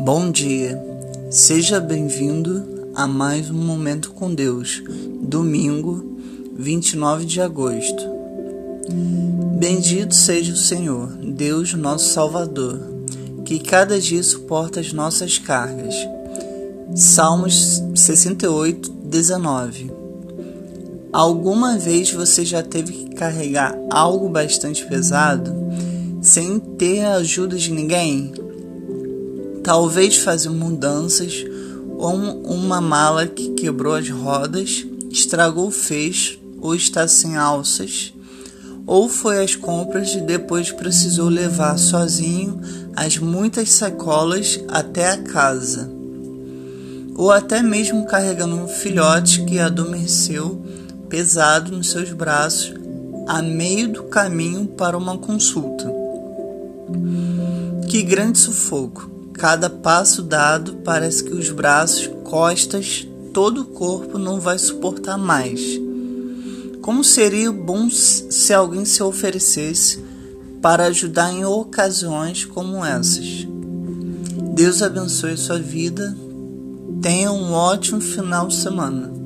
Bom dia, seja bem-vindo a mais um Momento com Deus, domingo 29 de agosto. Bendito seja o Senhor, Deus nosso Salvador, que cada dia suporta as nossas cargas. Salmos 68, 19. Alguma vez você já teve que carregar algo bastante pesado sem ter a ajuda de ninguém? Talvez fazer mudanças ou uma mala que quebrou as rodas, estragou o fecho ou está sem alças, ou foi às compras e depois precisou levar sozinho as muitas sacolas até a casa, ou até mesmo carregando um filhote que adormeceu pesado nos seus braços a meio do caminho para uma consulta. Que grande sufoco! Cada passo dado parece que os braços, costas, todo o corpo não vai suportar mais. Como seria bom se alguém se oferecesse para ajudar em ocasiões como essas? Deus abençoe sua vida. Tenha um ótimo final de semana.